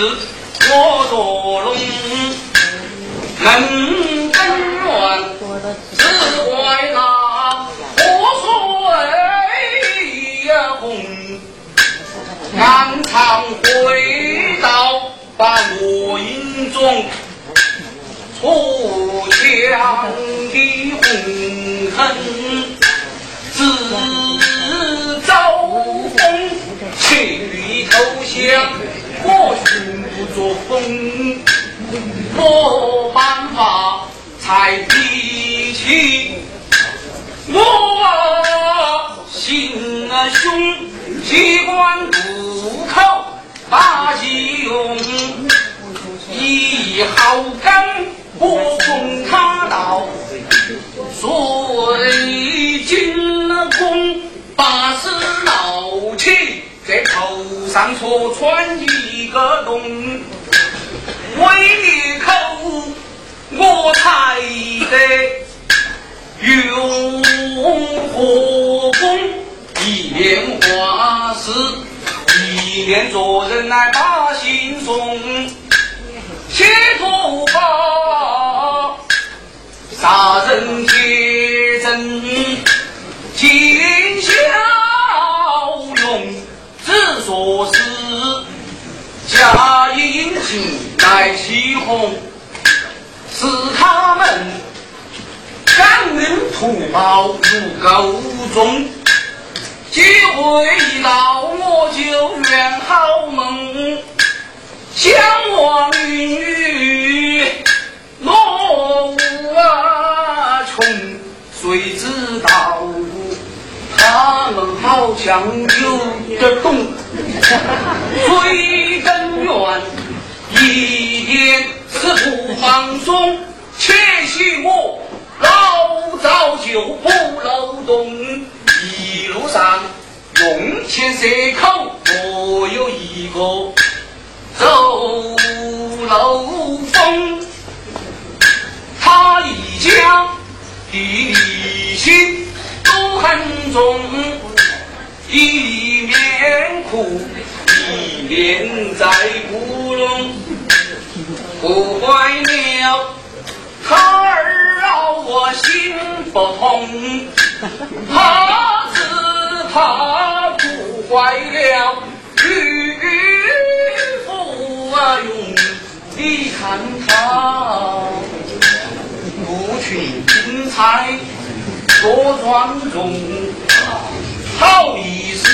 我做龙门根软，只怪那河水呀红，满场回到把我阴中，出墙的红痕，只招风去投降。我寻不着风。没办法，才提起我心胸，机关渡口把计用，以好感不封他道，随进宫把事闹起，在头上戳穿一个洞。为你口，我才得用火功，一面画事，一面做人来把心送，切头发杀人铁证，见笑容，只说是假英雄。来起哄，是他们感恩图报如够重，机会一到我就圆好梦，想望女落无啊穷，谁知道他们好像有点懂，最根源。一点是不放松，且许我老早就不漏洞。一路上用钱蛇口我有一个走漏风。他一家的利息都很重，一艰苦。一面在鼓弄，不坏了他儿啊，我心不痛。他是他不坏了渔夫啊，用你看他不群精彩多庄重，好意思。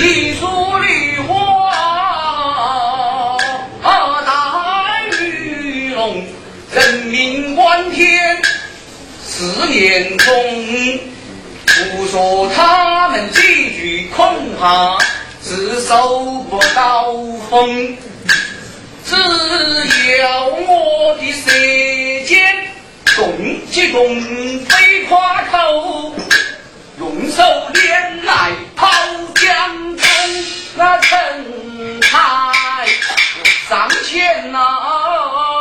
一树绿花带玉龙，人命关天。四年中，不说他们几句，恐怕是受不到风。只要我的舌尖动几动，飞夸口。用手拈来抛江中，那陈台上前呐。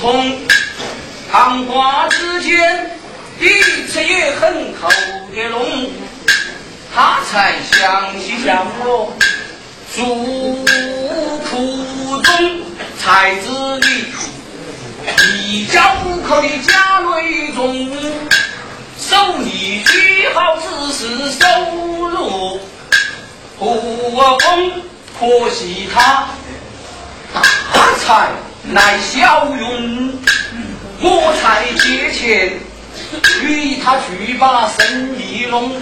从谈话之间，一切也很特的浓，他才想起向我诉苦中才知你一家五口的家里中，手艺虽好，只是收入，不过，可惜他大财。乃小用，我才借钱与他去把生意弄，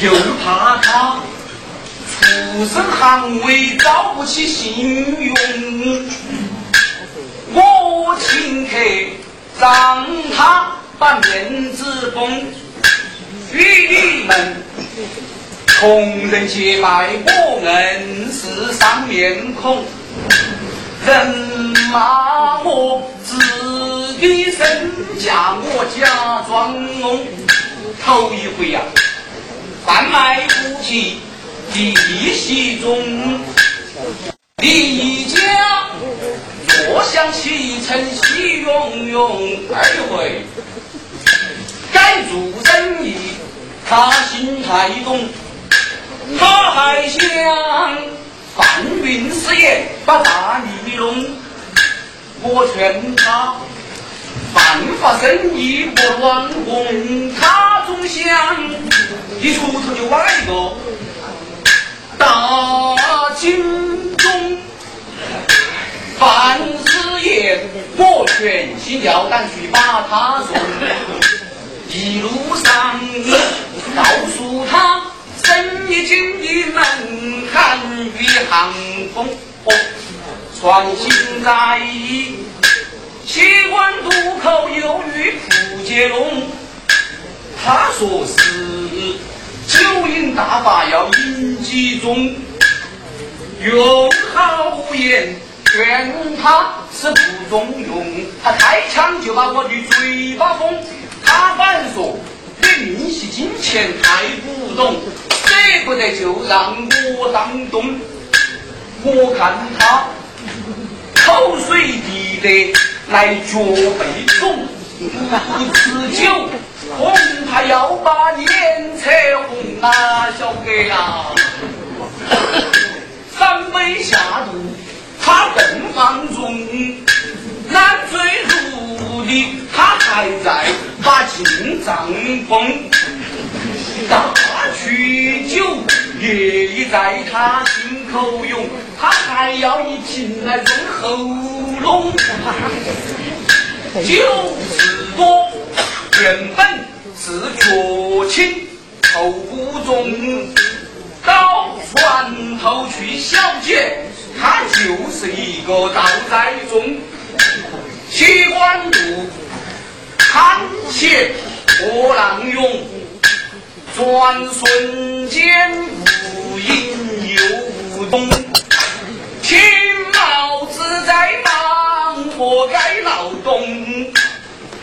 又怕他。出身行为招不起信用，我请客让他把面子绷，与你们同人结拜，我硬是伤面孔。人骂我自己身价，我假装弄。头一回呀，贩卖不起。弟媳中，李家坐享其成，喜融融。二回该做生意，他心太重，他还想贩运事业把大利弄。我劝他办法生意不乱工，他总想一出头就挖一个。大金钟，范师爷，我全心要胆去把他送。一路上告诉他，生意经营门槛与行风，传心在意。西关渡口有遇蒲杰龙，他说是。酒饮大发要饮几盅，用好言劝他是不中用，他开枪就把我的嘴巴封。他反说你命系金钱太不懂，舍不得就让我当东。我看他口水滴得来脚背肿，不吃酒。恐怕要把脸扯红啊，小哥呀！三杯下肚，他更放纵，难追如的他还在把进账封。大曲酒也在他心口涌，他还要一瓶来润喉咙。酒是多。原本是绝情，后不中，到船头去小姐，她就是一个倒栽种。西关路，看且波浪涌，转瞬间无影又无踪。青帽子在忙，活该劳动。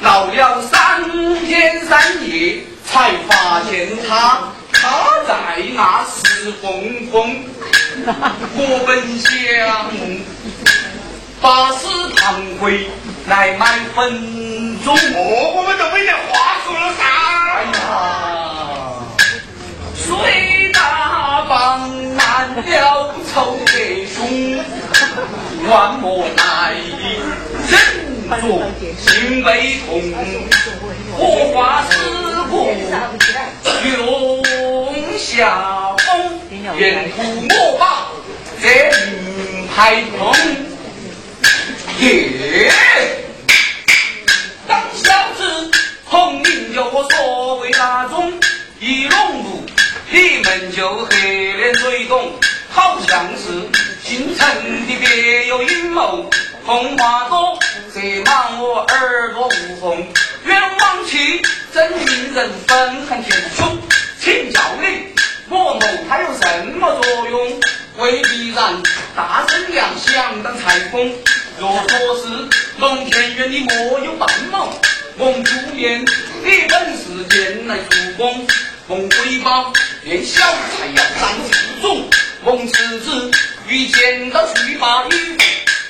劳了三天三夜，才发现他他在那石缝缝。我本想把石堂会来买粉中，我们都没得话说了噻。哎呀，水大棒难了愁得凶，万莫奈忍。心悲痛，火花四顾，用下风，沿途莫把这名牌碰。耶，当小子红名有所谓那种，一龙路你们就黑脸嘴动，好像是姓陈的别有阴谋。风话多，谁骂我耳朵无风？冤枉气，真令人愤恨天凶。请教你，我谋它有什么作用？未必然，大声亮响当裁缝。若说是龙天元，你莫有半毛。蒙主面，你本是前来助攻。蒙回报，连小菜要当自种。蒙辞职，遇见到去把雨。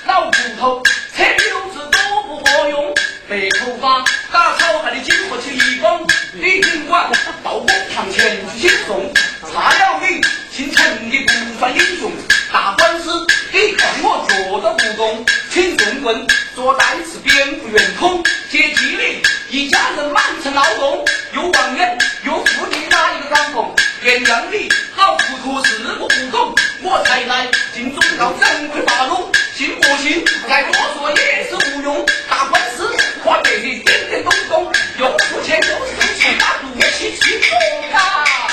老骨头，扯柳子都不活用，白头发打草还得经不起一光。你尽管到我堂前去请送，差了你姓陈的不算英雄。打官司你看我做的不动，请神棍。做代次蝙蝠圆通，接机灵，一家人满城劳动，又望眼又富你哪一个敢逢？原谅你好糊涂，事不不懂，我才来进中道，赶快发怒，信不信再多说也是无用，打官司换来的点点东东，又出钱又收钱，那怒气气风啊！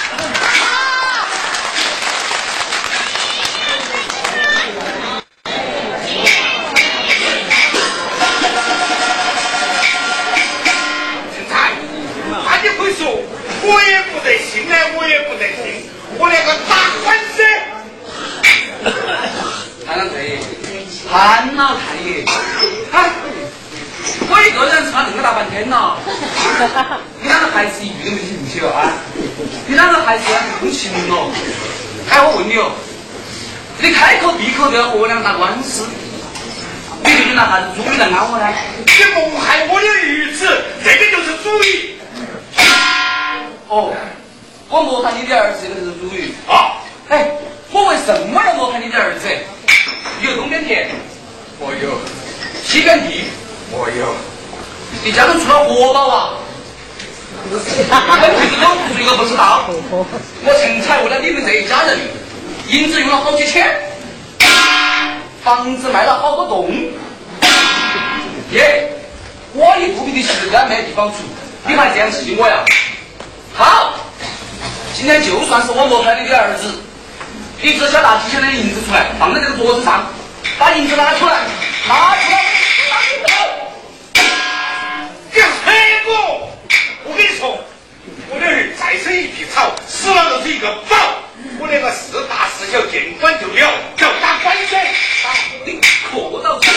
什么要谋害你的儿子？有东边田，我有；西边地，我有。你家都出了活宝啊？跟平时我谁都不知道。我陈才为了你们这一家人，银子用了好几千，房子卖了好多栋。耶，我一肚皮的时间没地方住，你还这样气我呀？好，今天就算是我谋害你的儿子，你只需要拿几千两银子出来，放在这个桌子上，把银子拿出来，拿出来，拿出来。你黑我！我跟你说，我的儿再生一匹草，死了就是一个宝。我连个事大事小见官就了，要打官司。你可到这，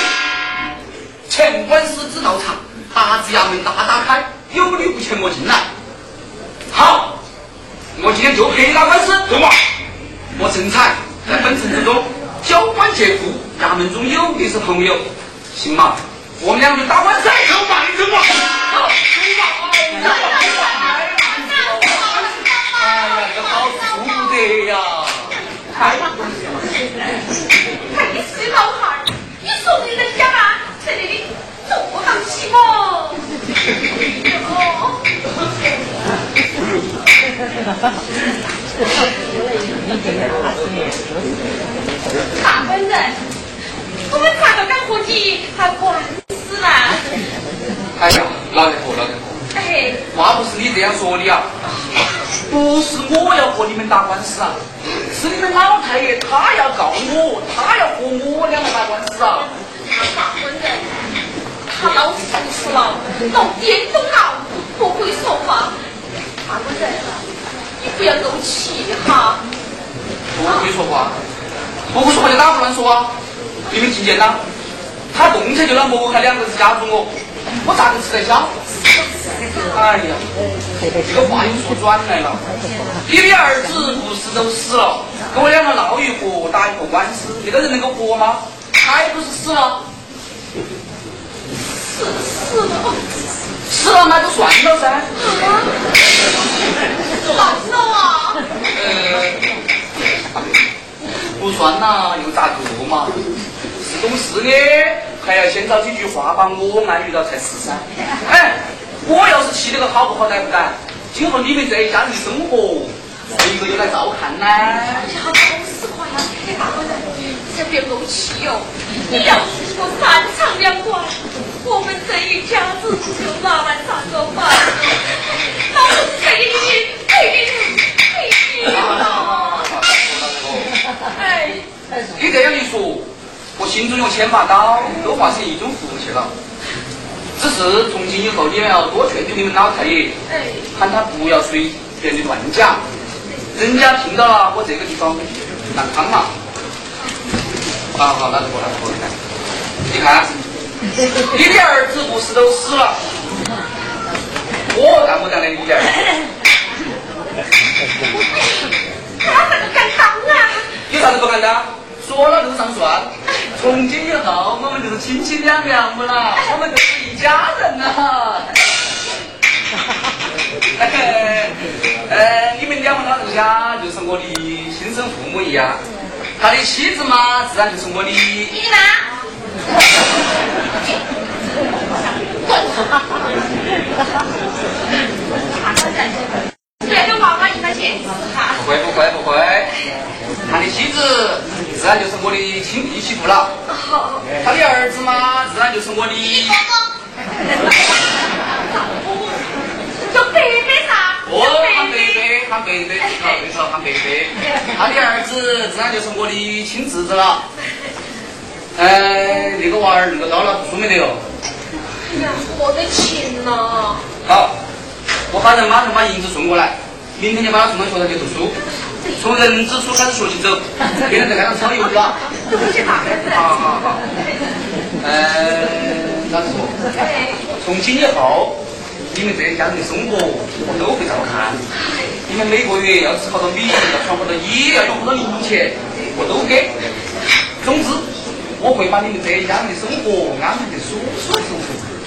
前官司只到场，大子衙门大打开，有理无钱莫进来。好，我今天就陪你打官司，走吧。我陈才在本城之中交官借库，衙门中有的是朋友，行吗？我们俩就打官司。走吧，走吧。走，走吧。哎呀，这好不得呀！哎，你是老汉儿，你说你人家嘛，在这里坐到起么？大官人，我们谈到干活计还官司呢。哎呀，老太婆，老太婆，哎，话不是你这样说的呀，不是我要和你们打官司啊，是你们老太爷他要告我，他要和我两个打官司啊。大官人，他老糊涂了，老颠倒了，不会说话。大官人，你不要怄气哈。不会说话，不会说话就打胡乱说啊！你们听见了？他动车就要谋害两个人家住我，我咋个吃得消？哎呀，这个话又说转来了。你的儿子不是都死了，跟我两个闹一伙，打一个官司，那个人能够活吗？还不是死了？死死了，死了那就算了噻。算了啊！呃，不算了，又咋个嘛？是懂事的，还要先找几句话把我安于到才是噻。哎，我要是气得个好不好歹不歹，今后你们这一家人的生活，谁个又来照看呢？哎呀，好实话呀！哎，大官人，先别怄气哟。你要是说三长两短，我们这一家子就拿来咋个办？老子给你给你给你了。哎，你这样一说，我心中有千把刀，都化成一种福气了。只是从今以后，你们要多劝劝你们老太爷，哎，喊他不要随便的乱讲，人家听到了我这个地方难堪嘛。好好，那就过来，过来。你看，你的儿子不是都死了，我干不干的你的儿他怎么敢当啊？有啥子不敢的？说了就上算。从今以后，我们就是亲亲两娘母了？我们就是一家人了！呃，你们两位老人家就是我的亲生父母一样，他的妻子嘛，自然就是我的。你呢？别给妈妈一块钱。不会不会不会，他的妻子自然就是我的亲弟媳妇了。好。他的儿子嘛，自然就是我的。叫贝贝啥？哦，喊贝贝，喊贝贝，好，没错，喊贝贝。他的儿子自然就是我的亲侄子了。呃，那个娃儿那个到了读书没得哟？哎呀，我的钱呐！好，我喊人马上把银子送过来，明天就把他送到学校去读书。从人之初开始学起走，别人在街上超油不起，大 好好好。呃，老师说，从今以后，你们这一家人的生活我都会照看。你们每个月要吃好多米，要穿好多衣，要用好多零钱，我都给。总之，我会把你们这一家人的生活安排的舒舒服服，让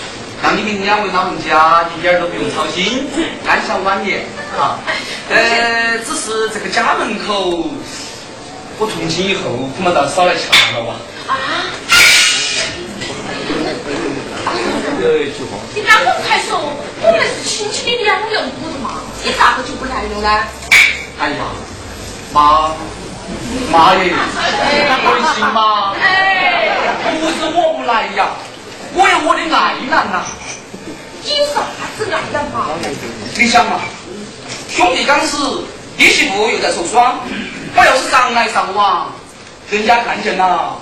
你们两位老人家一点都不用操心，安享晚年啊。呃，只是这个家门口，我从今以后恐怕倒少来瞧了吧。啊！你刚刚才说我们是亲戚的两人不是嘛？你咋个就不来了呢？哎呀，妈，妈耶，微信妈，哎，不是我不来呀，我有我的爱难呐。你啥子爱难嘛？你想嘛，兄弟刚死，弟媳妇又在受伤，我要是上来上网，人家看见了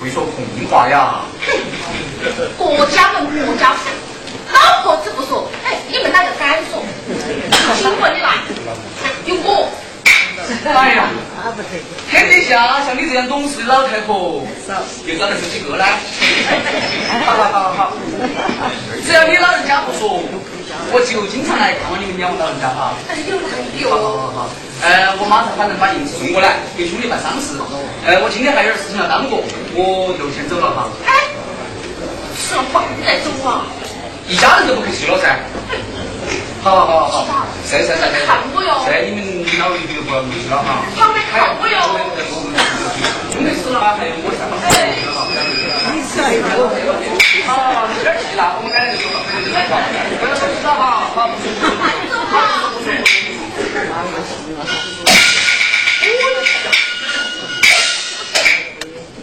会说空话呀。国家人国家事，老婆子不说，哎，你们哪个敢说？新闻的来，有我。哎呀，像你这样懂事的老太婆，又找得出几个呢？好好好好，只要你老人家不说，我就经常来看望你们两位老人家哈。哎呦，来好好好好，呃，我马上反正把银子送过来，给兄弟办丧事。呃，我今天还有点事情要耽搁，我就先走了哈。哎，吃了饭再走啊。一家人都不客气了噻。好好好好好，是是是是，看我哟。是你们老一辈不要客气了哈。旁边看我哟。兄弟死了还有我在嘛？你吃了一个。好，没点气了，我们赶紧就走。不要生气了哈，好。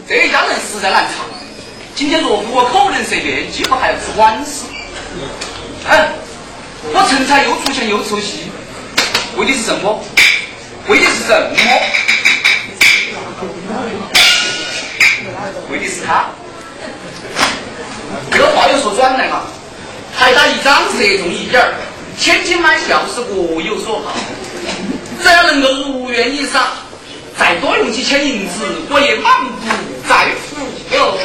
这一家人实在难缠。今天若不我口人舌辩，几乎还要吃晚食。哎。我陈才又出现又出戏，为的是什么？为的是什么？为的是他。这个话又说转来了，还打一张折中一点儿，千金买笑是各有所好。只要能够如愿以偿，再多用几千银子，我也满不在乎哟。